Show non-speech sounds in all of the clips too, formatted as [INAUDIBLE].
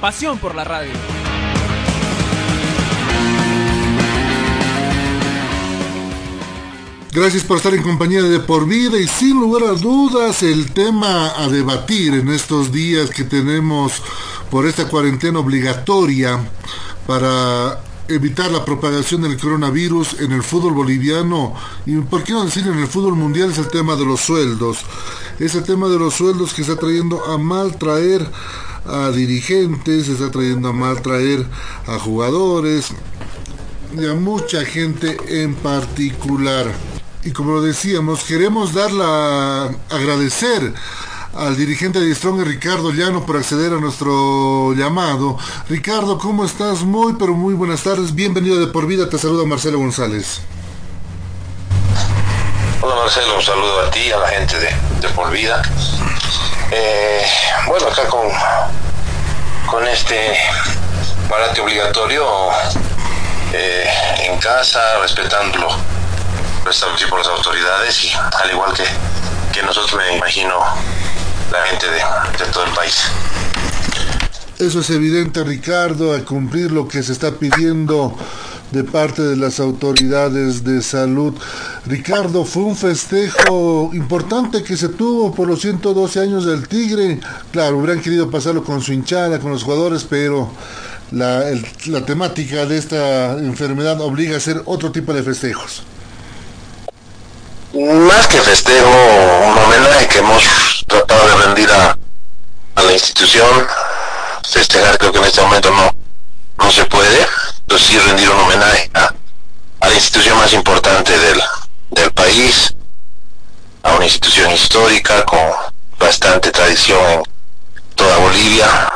Pasión por la radio. Gracias por estar en compañía de Por Vida y sin lugar a dudas el tema a debatir en estos días que tenemos por esta cuarentena obligatoria para evitar la propagación del coronavirus en el fútbol boliviano y por qué no decir en el fútbol mundial es el tema de los sueldos. Es el tema de los sueldos que está trayendo a mal traer a dirigentes, está trayendo a mal traer a jugadores y a mucha gente en particular. Y como lo decíamos, queremos darla agradecer al dirigente de Strong, Ricardo Llano, por acceder a nuestro llamado. Ricardo, ¿cómo estás? Muy, pero muy buenas tardes. Bienvenido de por vida. Te saluda Marcelo González. Hola Marcelo, un saludo a ti a la gente de, de por vida. Eh, bueno, acá con, con este parate obligatorio eh, en casa, respetándolo, establecido por las autoridades y al igual que, que nosotros me imagino la gente de, de todo el país. Eso es evidente, Ricardo, a cumplir lo que se está pidiendo de parte de las autoridades de salud. Ricardo, fue un festejo importante que se tuvo por los 112 años del Tigre. Claro, hubieran querido pasarlo con su hinchada, con los jugadores, pero la, la temática de esta enfermedad obliga a hacer otro tipo de festejos. Más que festejo, un homenaje que hemos tratado de rendir a, a la institución. Festejar creo que en este momento no, no se puede, pero sí rendir un homenaje a, la institución más importante del, del país, a una institución histórica con bastante tradición en toda Bolivia,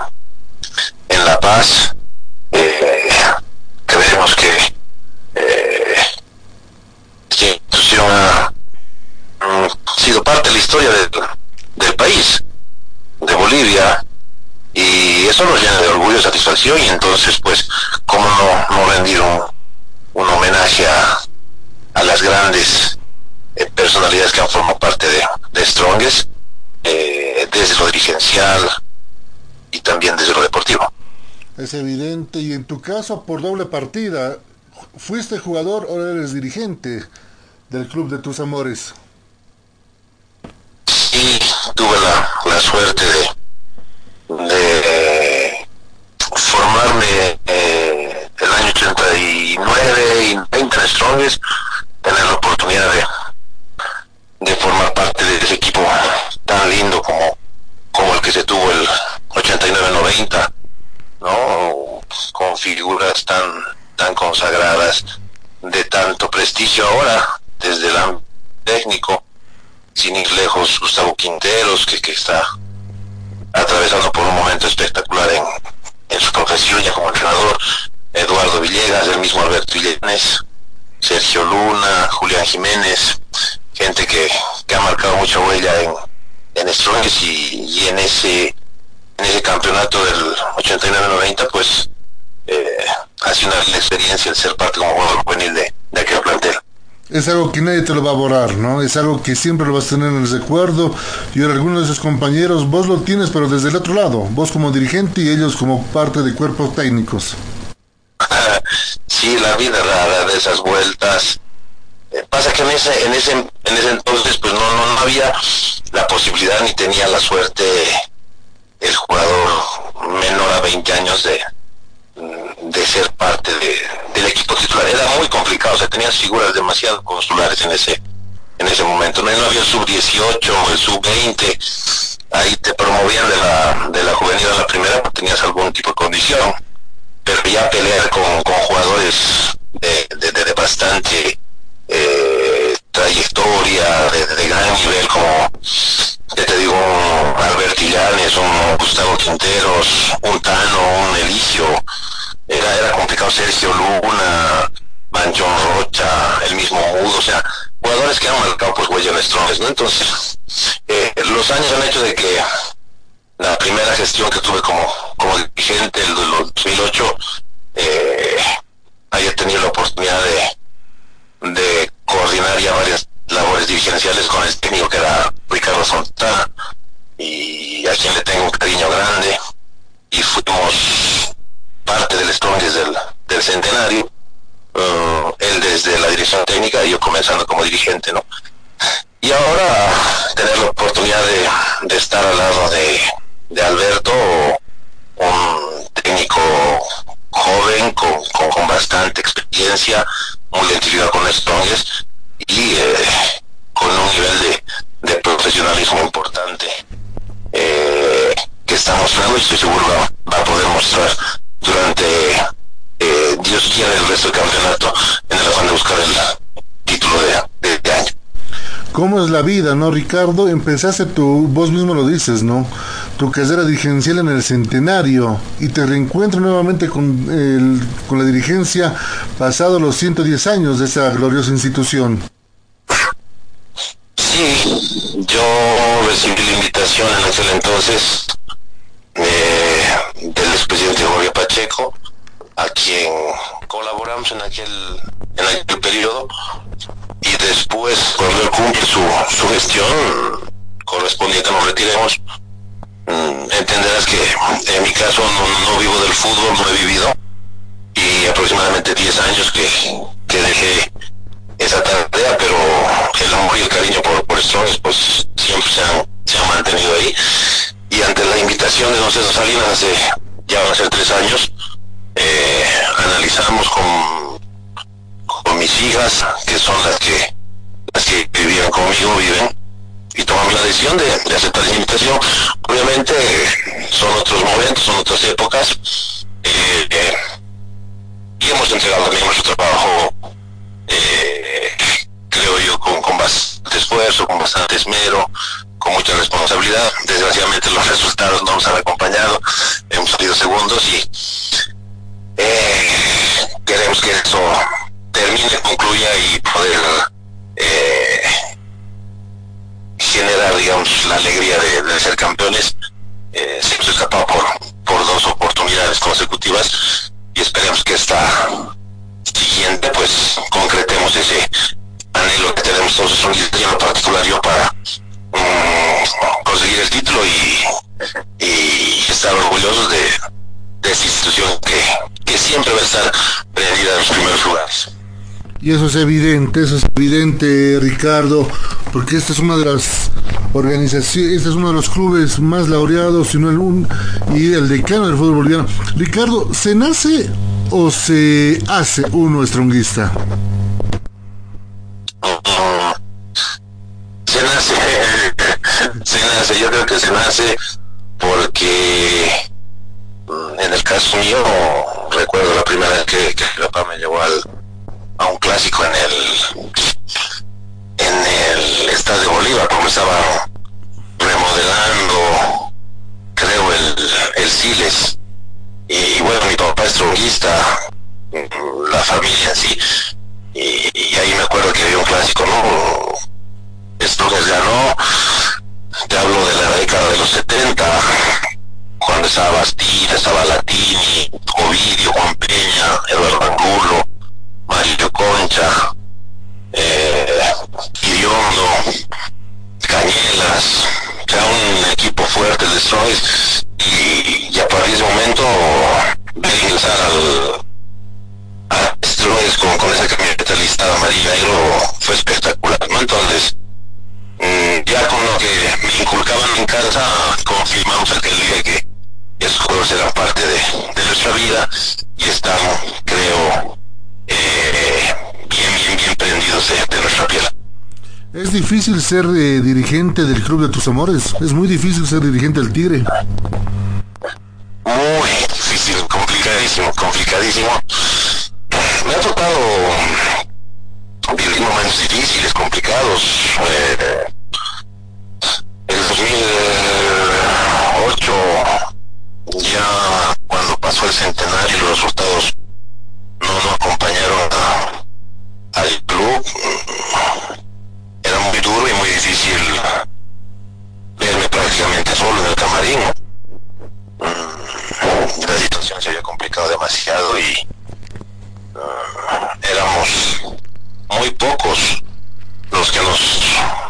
en La Paz. Eh, creemos que eh, esta institución ha mm, sido parte de la historia del, del país, de Bolivia, y eso nos llena de orgullo y satisfacción y entonces pues cómo no, no rendir un, un homenaje a, a, las grandes eh, personalidades que han formado parte de, de Strongest eh, desde lo dirigencial y también desde lo deportivo es evidente y en tu caso por doble partida fuiste jugador o eres dirigente del club de tus amores. Sí tuve la, la suerte de de 20 en Strongest, tener la oportunidad de, de formar parte de ese equipo tan lindo como, como el que se tuvo el 89-90, ¿no? Con figuras tan, tan consagradas, de tanto prestigio ahora, desde el técnico, sin ir lejos, Gustavo Quinteros, que, que está atravesando por un momento espectacular en, en su profesión ya como entrenador, Eduardo Villegas, el mismo Alberto Illanes, Sergio Luna, Julián Jiménez, gente que, que ha marcado mucha huella en, en Strongest y, y, en ese en ese campeonato del 89-90 pues eh, ha sido una experiencia el ser parte como jugador juvenil de, de aquel plantel es algo que nadie te lo va a borrar, ¿no? Es algo que siempre lo vas a tener en el recuerdo. Y ahora algunos de esos compañeros, vos lo tienes, pero desde el otro lado, vos como dirigente y ellos como parte de cuerpos técnicos. [LAUGHS] Sí, la vida rara de esas vueltas. Eh, pasa que en ese, en ese, en ese entonces, pues no, no, no había la posibilidad ni tenía la suerte el jugador menor a 20 años de, de ser parte de, del equipo titular. Era muy complicado, o sea, tenías figuras demasiado consulares en ese en ese momento. No, no había el sub-18 o el sub-20, ahí te promovían de la, de la juvenil a la primera porque tenías algún tipo de condición. Pero ya pelear con, con jugadores de, de, bastante eh, trayectoria, de, gran nivel como ya te digo, un Albert Illanes, un Gustavo Quinteros, un Tano, un Elige, Sergio Luna, Manchón Rocha, el mismo Mudo, o sea, jugadores que han marcado pues huella en ¿no? Entonces, eh, los años han hecho de que la primera gestión que tuve como, como dirigente, el 2008, eh, haya tenido la oportunidad de, de coordinar ya varias labores dirigenciales con el técnico que era Ricardo Fontana y a quien le tengo un cariño grande y fuimos parte del Strongest del, del centenario uh, él desde la dirección técnica y yo comenzando como dirigente no y ahora tener la oportunidad de, de estar al lado de, de Alberto un técnico joven con, con, bastante experiencia muy identificado con Strongest y eh, con un nivel de, de profesionalismo importante eh, que está mostrando y estoy seguro va, a poder mostrar durante eh, Dios quiere el resto del campeonato en el afán de buscar el título de, de, año. ¿Cómo es la vida, no, Ricardo? Empezaste tú, vos mismo lo dices, ¿no? Tu carrera dirigencial en el centenario y te reencuentro nuevamente con, la dirigencia pasado los 110 años de esa gloriosa institución. Sí, yo recibí la invitación en aquel entonces eh, del expresidente Jorge Pacheco, a quien colaboramos en aquel, en aquel periodo, y después, cuando cumple su, su gestión correspondiente, nos retiremos. Mm, entenderás que en mi caso no, no, vivo del fútbol, no he vivido, y aproximadamente 10 años que, que dejé esa tarea, pero el amor y el cariño por, por Strongest pues siempre se han, se han mantenido ahí. Y ante la invitación de Don César Salinas hace ya van a ser tres años, eh, analizamos con, con mis hijas, que son las que las que vivían conmigo, viven, y tomamos la decisión de, aceptar esa invitación. Obviamente son otros momentos, son otras épocas, eh, eh, y hemos entregado también nuestro trabajo eh, creo yo, con, con bastante esfuerzo, con bastante esmero, con mucha responsabilidad. Desgraciadamente los [LAUGHS] resultados no nos han acompañado, hemos salido segundos y eh, queremos que eso termine, concluya y poder eh, generar, digamos, la alegría de, ser campeones. Eh, se hemos escapado por, por dos oportunidades consecutivas y esperemos que esta siguiente pues concretemos ese anhelo que tenemos todos los Y eso es evidente, eso es evidente, Ricardo, porque esta es una de las organizaciones, este es uno de los clubes más laureados, sino el un, y el decano del fútbol boliviano. Ricardo, ¿se nace o se hace uno estronguista? Se nace, [LAUGHS] se nace, yo creo que se nace porque mm, en el caso mío recuerdo la primera vez que, que mi papá me llevó al, a un clásico en el en el Estadio Bolívar como estaba remodelando creo el, el Siles y bueno, mi papá es tronguista, la familia en sí, y, ahí me acuerdo que había un clásico, ¿no? Estudios ganó, te hablo de la década de los 70, cuando estaba Bastida, estaba Netzach. Es difícil ser eh, dirigente del club de tus amores. Es muy difícil ser dirigente del Tigre. Muy difícil, complicadísimo, complicadísimo. Me ha tocado dirigir momentos difíciles, complicados. Eh, el 2008, ya cuando pasó el centenario, los resultados no, nos acompañaron al club demasiado y uh, éramos muy pocos los que nos,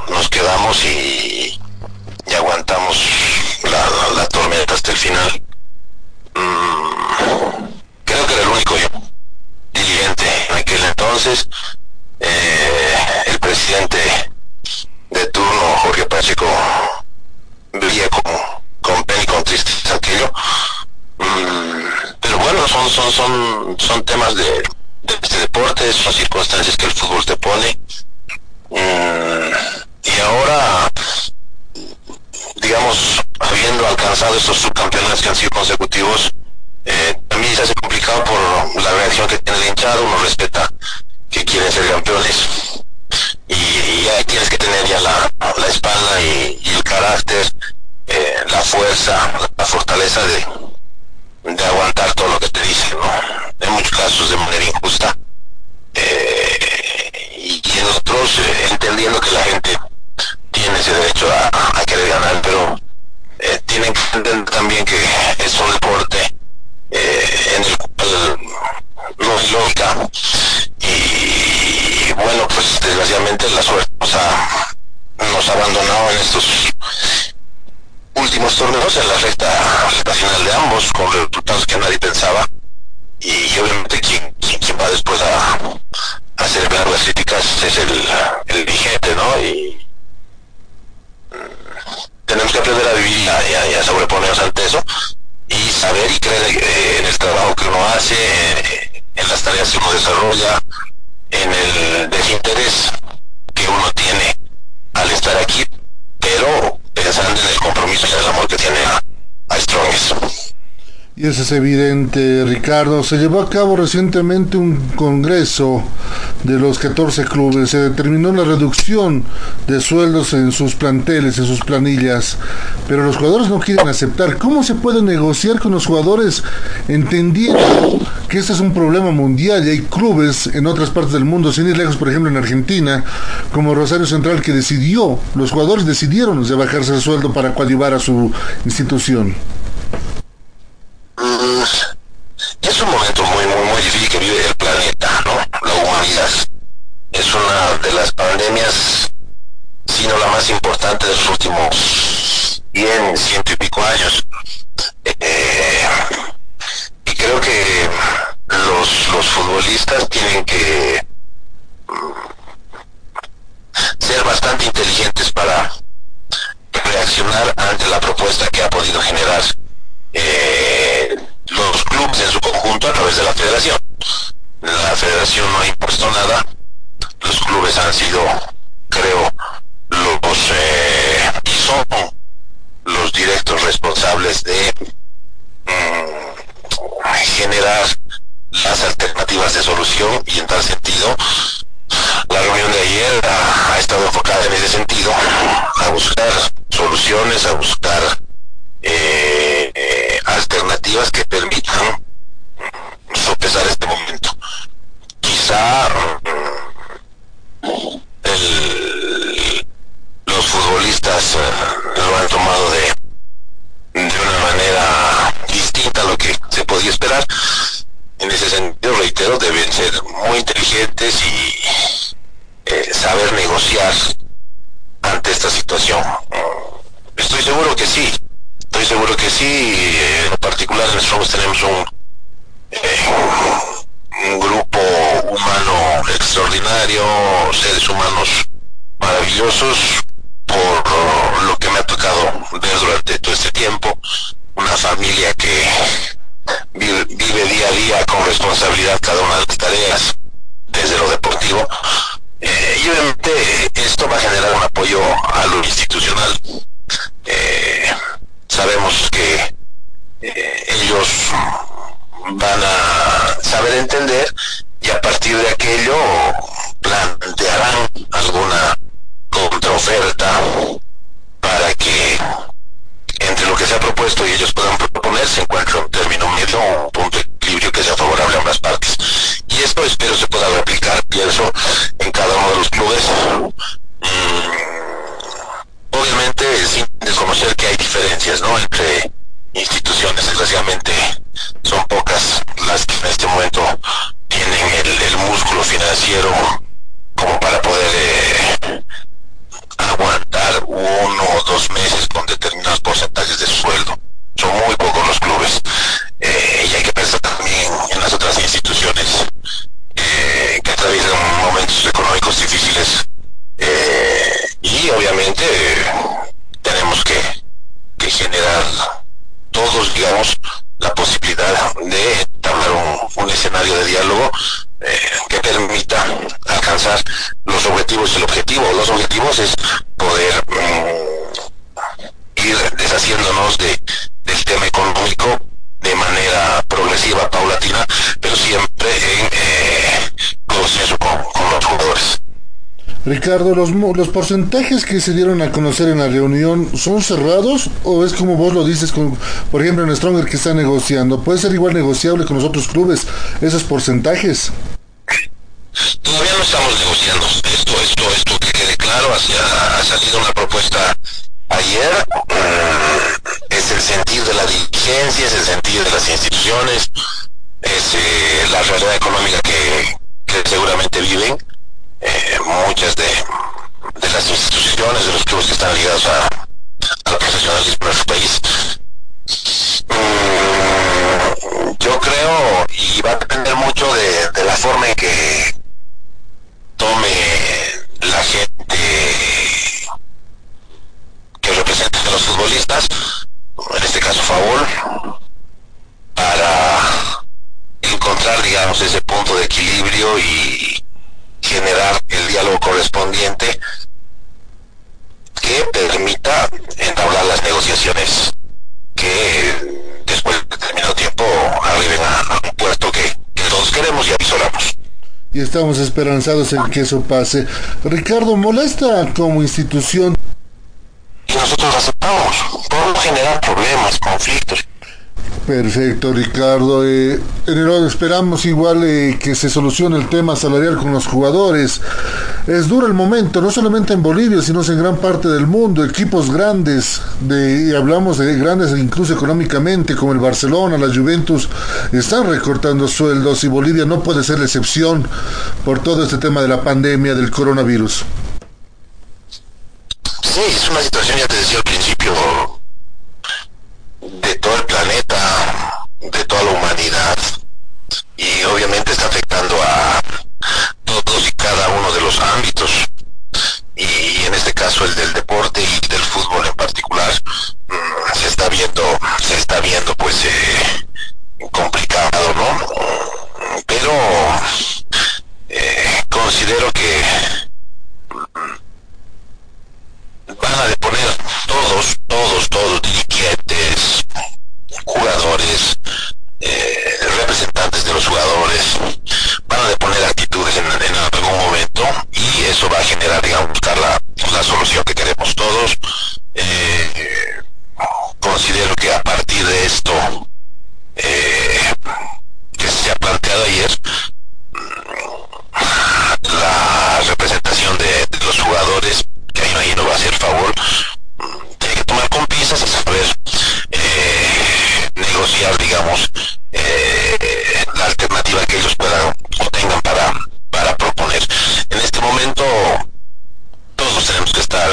nos quedamos y, y aguantamos la, la, tormenta hasta el final. Mm, creo que era el único yo dirigente en aquel entonces. Eh, el presidente de turno, Jorge Pacheco, veía con, con pena y con tristeza aquello. Mm, pero bueno, son, son, son, temas de, este deporte, son circunstancias que el fútbol te pone. Mm, y ahora, digamos, habiendo alcanzado estos subcampeonatos que han sido consecutivos, eh, también se hace complicado por la reacción que tiene el hinchado, uno respeta que quieren ser campeones y, y ahí tienes que tener ya la, la espalda y, y, el carácter, eh, la fuerza, la fortaleza de, de aguantar todo lo que te dicen, ¿no? En muchos casos de manera injusta. Eh, y, y, eh, entendiendo que la gente tiene ese derecho a, querer ganar, pero eh, tienen que entender también que es un deporte eh, en el cual no hay lógica y bueno pues desgraciadamente la suerte nos ha, nos ha abandonado en estos últimos torneos en la recta, final de ambos con resultados que nadie pensaba y obviamente quien, va después a, a hacer ver las críticas es el, el vigente ¿no? y mm, tenemos que aprender a vivir y a, y a sobreponernos ante eso y saber y creer eh, en el trabajo que uno hace, eh, en las tareas que uno desarrolla, en el desinterés que uno tiene al estar aquí, pero pensando en el compromiso y en el amor que tiene a, a Strongest. Y eso es evidente, Ricardo. Se llevó a cabo recientemente un congreso de los 14 clubes. Se determinó la reducción de sueldos en sus planteles, en sus planillas. Pero los jugadores no quieren aceptar. ¿Cómo se puede negociar con los jugadores entendiendo que este es un problema mundial y hay clubes en otras partes del mundo, sin ir lejos, por ejemplo en Argentina, como Rosario Central, que decidió, los jugadores decidieron de bajarse el sueldo para coadyuvar a su institución? Mm, es un momento muy, muy, muy difícil que vive el planeta, ¿no? La humanidad. Es una de las pandemias, sino la más importante de los últimos 100, ciento y pico años. Eh, y creo que los, los futbolistas tienen que ser bastante inteligentes para reaccionar ante la propuesta que ha podido generar eh, los clubes en su conjunto a través de la federación. La federación no ha impuesto nada, los clubes han sido, creo, los eh, y son los directos responsables de mm, generar las alternativas de solución y en tal sentido la reunión de ayer ha, estado enfocada en ese sentido, a buscar soluciones, a buscar eh, eh, alternativas que permitan sopesar este momento. Quizá mm, el, los futbolistas uh, lo han tomado de, manera distinta a lo que se podía esperar. En ese sentido, reitero, deben ser muy inteligentes y eh, saber negociar ante esta situación. Estoy seguro que sí, Estoy seguro que sí, en particular Strongest tenemos un, eh, un grupo humano extraordinario, seres humanos maravillosos, por lo que me ha tocado Ricardo, ¿los, ¿los porcentajes que se dieron a conocer en la reunión son cerrados o es como vos lo dices, con, por ejemplo, en Stronger que está negociando? ¿Puede ser igual negociable con los otros clubes esos porcentajes? Todavía no estamos negociando. Esto, esto, esto que quede claro, hacia, ha salido una propuesta ayer. Mm, es el sentido de la diligencia, es el sentido de las instituciones, es eh, la realidad económica que, que seguramente viven eh, muchas de, de, las instituciones, de los clubes que están ligados a, al profesionalismo en nuestro país. Mm, yo creo, y va a depender mucho de, de la forma en que tome la gente que representa a los futbolistas, en este caso Favol, para encontrar, digamos, ese punto de equilibrio y generar el diálogo correspondiente que permita entablar las negociaciones que después de determinado tiempo arriben a, un puerto que, todos queremos y avisoramos. Y estamos esperanzados en que eso pase. Ricardo, ¿molesta como institución? Y nosotros aceptamos. Podemos generar problemas, conflictos. Perfecto, Ricardo. Eh, esperamos igual eh, que se solucione el tema salarial con los jugadores. Es duro el momento, no solamente en Bolivia, sino en gran parte del mundo. Equipos grandes, de, y hablamos de grandes incluso económicamente, como el Barcelona, la Juventus, están recortando sueldos y Bolivia no puede ser la excepción por todo este tema de la pandemia del coronavirus. Sí, es una situación, ya te decía al principio, de todo el planeta, de toda la y obviamente está afectando a todos y cada uno de los ámbitos, y en este caso el del deporte y del fútbol en particular, mm, se está viendo, se está viendo pues eh, complicado, ¿no? Pero eh, considero que van a deponer todos, todos, todos, dirigentes, jugadores, eh, representantes de los jugadores, van a deponer actitudes en, algún momento y eso va a generar, digamos, buscar la, la solución que queremos todos. Eh, considero que a partir de esto eh, que se ha planteado ayer, mm, la representación de los jugadores que imagino va a ser favor, tiene que tomar con pinzas y saber eh, negociar, digamos, eh, la alternativa que ellos puedan o tengan para, para proponer. En este momento, todos tenemos que estar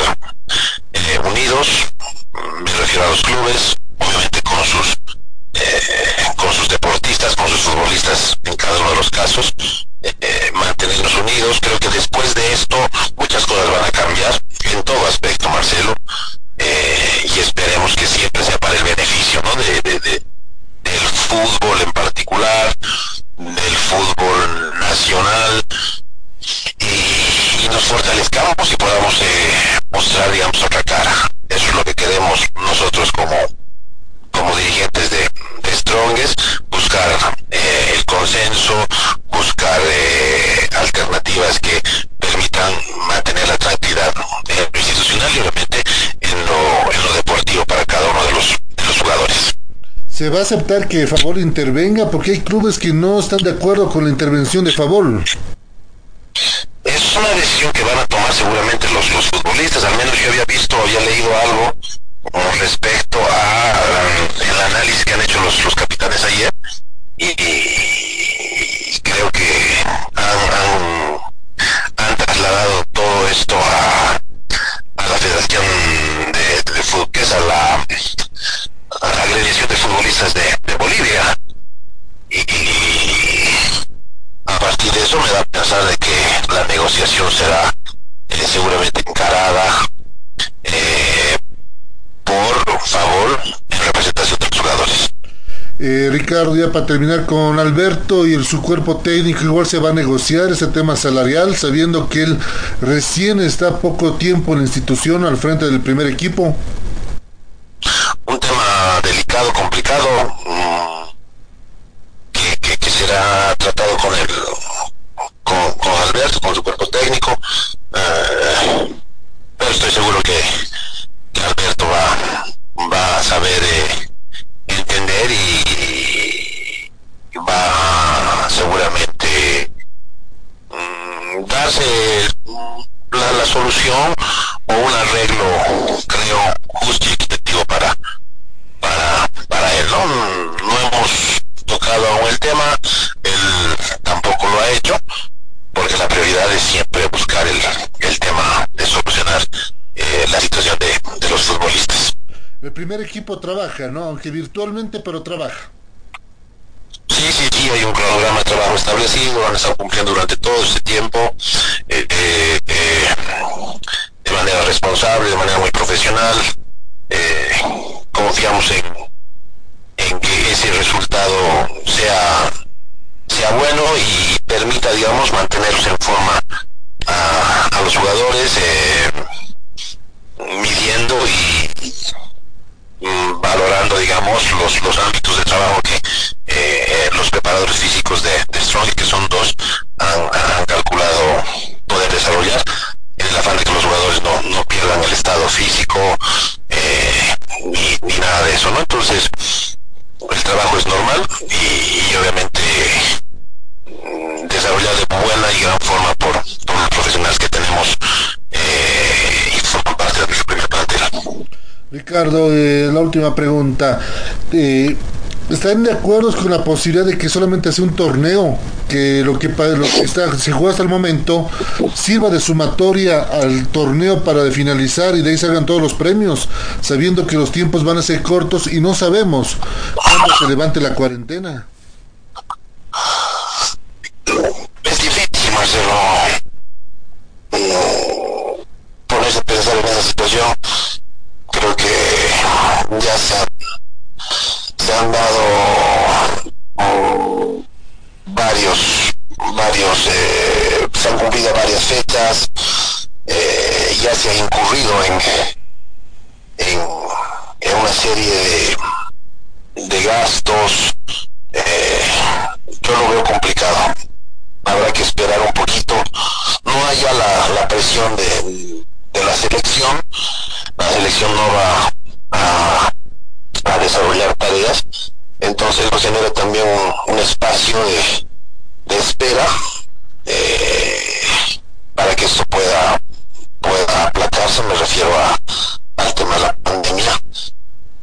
eh, unidos, me refiero a los clubes, obviamente con sus con sus deportistas, con sus futbolistas en cada uno de los casos, mantenernos unidos. Creo que después de esto muchas cosas van a cambiar en todo aspecto, Marcelo, eh, y esperemos que siempre sea para el beneficio ¿no? de, del fútbol en particular, del fútbol nacional, y, nos fortalezcamos y podamos eh, mostrar, digamos, otra cara. Eso es lo que queremos nosotros como, como dirigentes de, de Strongest, buscar eh, el consenso, buscar alternativas que permitan mantener la tranquilidad en lo institucional y obviamente en lo, en lo deportivo para cada uno de los, de los jugadores. ¿Se va aceptar que Favor intervenga? Porque hay clubes que no están de acuerdo con la intervención de Favor. Es una decisión que van a tomar seguramente los, los futbolistas, al menos yo había visto, había leído algo con respecto a um, el análisis que han hecho los, los capitanes ayer y, y creo que han, han han trasladado todo esto a, a la Federación de, de, Fútbol, que es a la, a la agremiación de futbolistas de, de Bolivia. Y, a partir de eso me da a pensar de que la negociación será eh, seguramente encarada eh, por favor en representación de los jugadores. Eh, Ricardo, para terminar con Alberto y el, su cuerpo técnico, igual se va a negociar ese tema salarial, sabiendo que él recién está poco tiempo en la institución al frente del primer equipo. Un tema delicado, complicado, mmm, que, que, que, será tratado con el con, con, Alberto, con su cuerpo técnico. Eh, primer trabaja, ¿no? Aunque virtualmente, pero trabaja. Sí, sí, sí, hay un cronograma de trabajo establecido, han estado cumpliendo durante todo este tiempo eh, eh, eh, de manera responsable, de manera muy profesional. confiamos en, que ese resultado sea, bueno y permita, digamos, mantenerse en forma a, a los jugadores midiendo y, mm, valorando, digamos, los, los ámbitos de trabajo que eh, los preparadores físicos de, de, Strong, que son dos, han, calculado poder desarrollar en el afán de que los jugadores no, no pierdan el estado físico eh, ni, ni, nada de eso, ¿no? Entonces, el trabajo es normal y, obviamente mm, desarrollado de buena y gran forma por, por los profesionales que tenemos eh, y forman parte de nuestra primera plantera. Ricardo, eh, la última pregunta. Eh, ¿Están de acuerdo con la posibilidad de que solamente sea un torneo, que lo que, está, se juega hasta el momento sirva de sumatoria al torneo para finalizar y de ahí salgan todos los premios, sabiendo que los tiempos van a ser cortos y no sabemos cuándo se levante la cuarentena? Es difícil, Marcelo, ponerse a pensar en esa situación. Creo que ya se se han dado um, varios, varios, eh, se han cumplido varias fechas, eh, ya se ha incurrido en, en, en una serie de, de gastos, eh, yo lo veo complicado. Habrá que esperar un poquito. No haya la, la presión de, de la selección. La selección no va a a desarrollar tareas, entonces nos genera también un, espacio de, de espera eh, para que esto pueda, pueda aplacarse, me refiero a, al tema de la pandemia,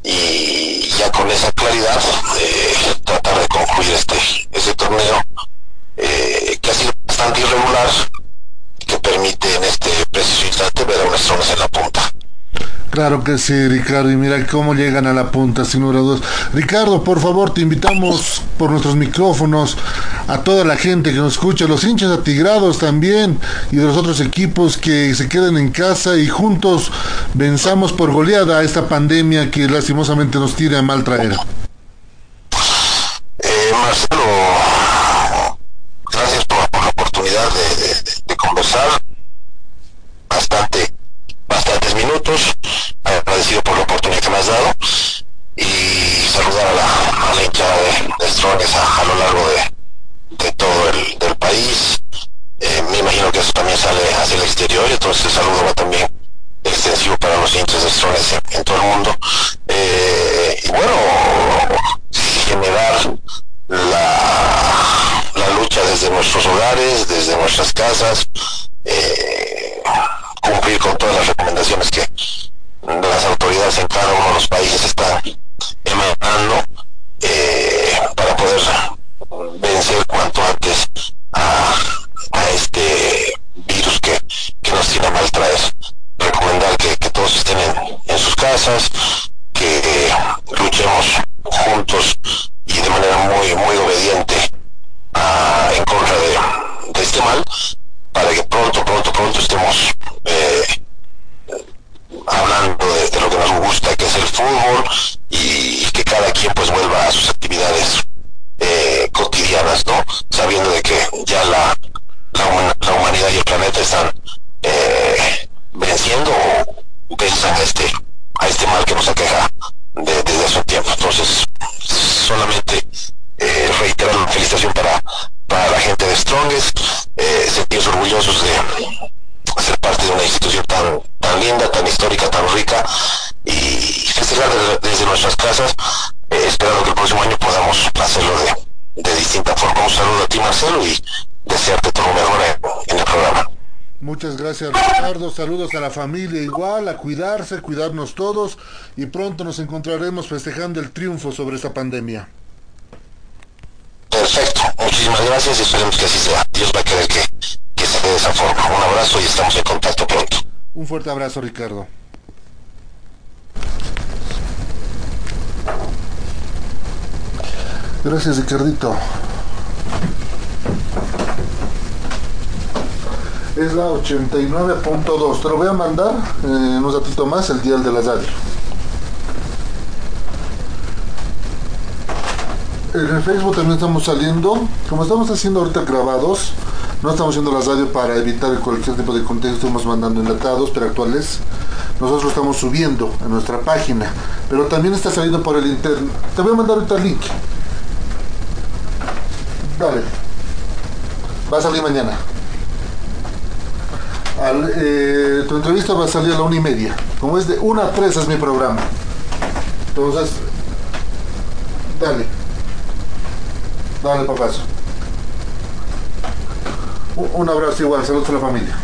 y ya con esa claridad eh, tratar de concluir este, ese torneo eh, que ha sido bastante irregular, que permite en este preciso instante ver a unas zonas en la punta. Claro que sí, Ricardo, y mira cómo llegan a la punta, sin número dos. Ricardo, por favor, te invitamos por nuestros micrófonos a toda la gente que nos escucha, los hinchas atigrados también, y de los otros equipos que se queden en casa y juntos venzamos por goleada a esta pandemia que lastimosamente nos tira a mal traer. Eh, gracias por, la oportunidad de conversar. Bastante bastantes minutos, agradecido por la oportunidad que me has dado y saludar a la, a la hinchada de, de Strones a, a, lo largo de, de todo el del país. Eh, me imagino que eso también sale hacia el exterior, entonces el saludo va también extensivo para los hinchas de Strones en, en, todo el mundo. Eh, y bueno, generar la, la lucha desde nuestros hogares, desde nuestras casas, eh, cumplir con todas las recomendaciones que las autoridades en cada uno de los países están emanando eh, para poder vencer cuanto antes a, este virus que, nos tiene mal traer. Recomendar que, que todos estén en, en, sus casas, que luchemos juntos y de manera muy, muy obediente en contra de, este mal para que pronto, pronto, pronto estemos eh, hablando de, lo que nos gusta, que es el fútbol, y, que cada quien pues vuelva a sus actividades eh, cotidianas, ¿no? Sabiendo de que ya la, la, humanidad y el planeta están eh, venciendo o vencen a este, a este mal que nos aqueja de, desde hace tiempo. Entonces, gracias Ricardo, saludos a la familia igual, a cuidarse, cuidarnos todos y pronto nos encontraremos festejando el triunfo sobre esta pandemia. Perfecto, muchísimas gracias y esperemos que así sea. Dios va a querer que, que se dé de esa forma. Un abrazo y estamos en contacto pronto. Un fuerte abrazo Ricardo. Gracias Ricardito. Es la 89.2. Te lo voy a mandar eh, en un ratito más el dial de la radio. En el Facebook también estamos saliendo, como estamos haciendo ahorita grabados, no estamos haciendo la radio para evitar cualquier tipo de contenido, estamos mandando enlatados, pero actuales. Nosotros lo estamos subiendo en nuestra página, pero también está saliendo por el internet. Te voy a mandar ahorita el link. Dale. Va a salir mañana. Eh, tu entrevista va a salir a la una y media. Como es de una a tres es mi programa. Entonces, dale. Dale, papazo. Un abrazo igual, saludos a la familia.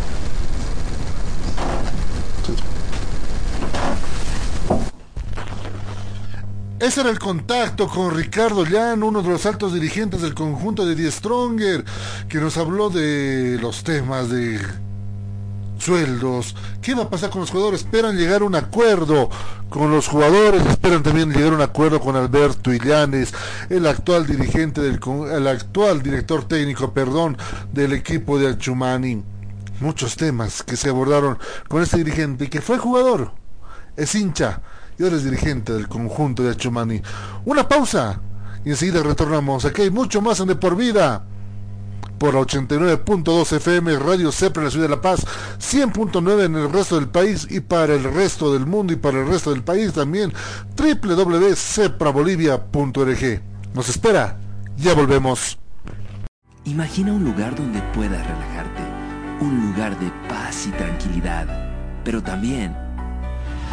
Ese era el contacto con Ricardo Llano, uno de los altos dirigentes del conjunto de Die Stronger, que nos habló de los temas de sueldos. ¿Qué va a pasar con los jugadores? Esperan llegar a un acuerdo con los jugadores, esperan también llegar a un acuerdo con Alberto Illanes, el actual dirigente del el actual director técnico, perdón, del equipo de Achumani. Muchos temas que se abordaron con este dirigente que fue jugador, es hincha y ahora es dirigente del conjunto de Achumani. Una pausa y enseguida retornamos. Aquí hay mucho más en De Por Vida por 89.2 FM Radio Cepra en la ciudad de La Paz, 100.9 en el resto del país y para el resto del mundo y para el resto del país también www.ceprabolivia.org. Nos espera, ya volvemos. Imagina un lugar donde puedas relajarte, un lugar de paz y tranquilidad, pero también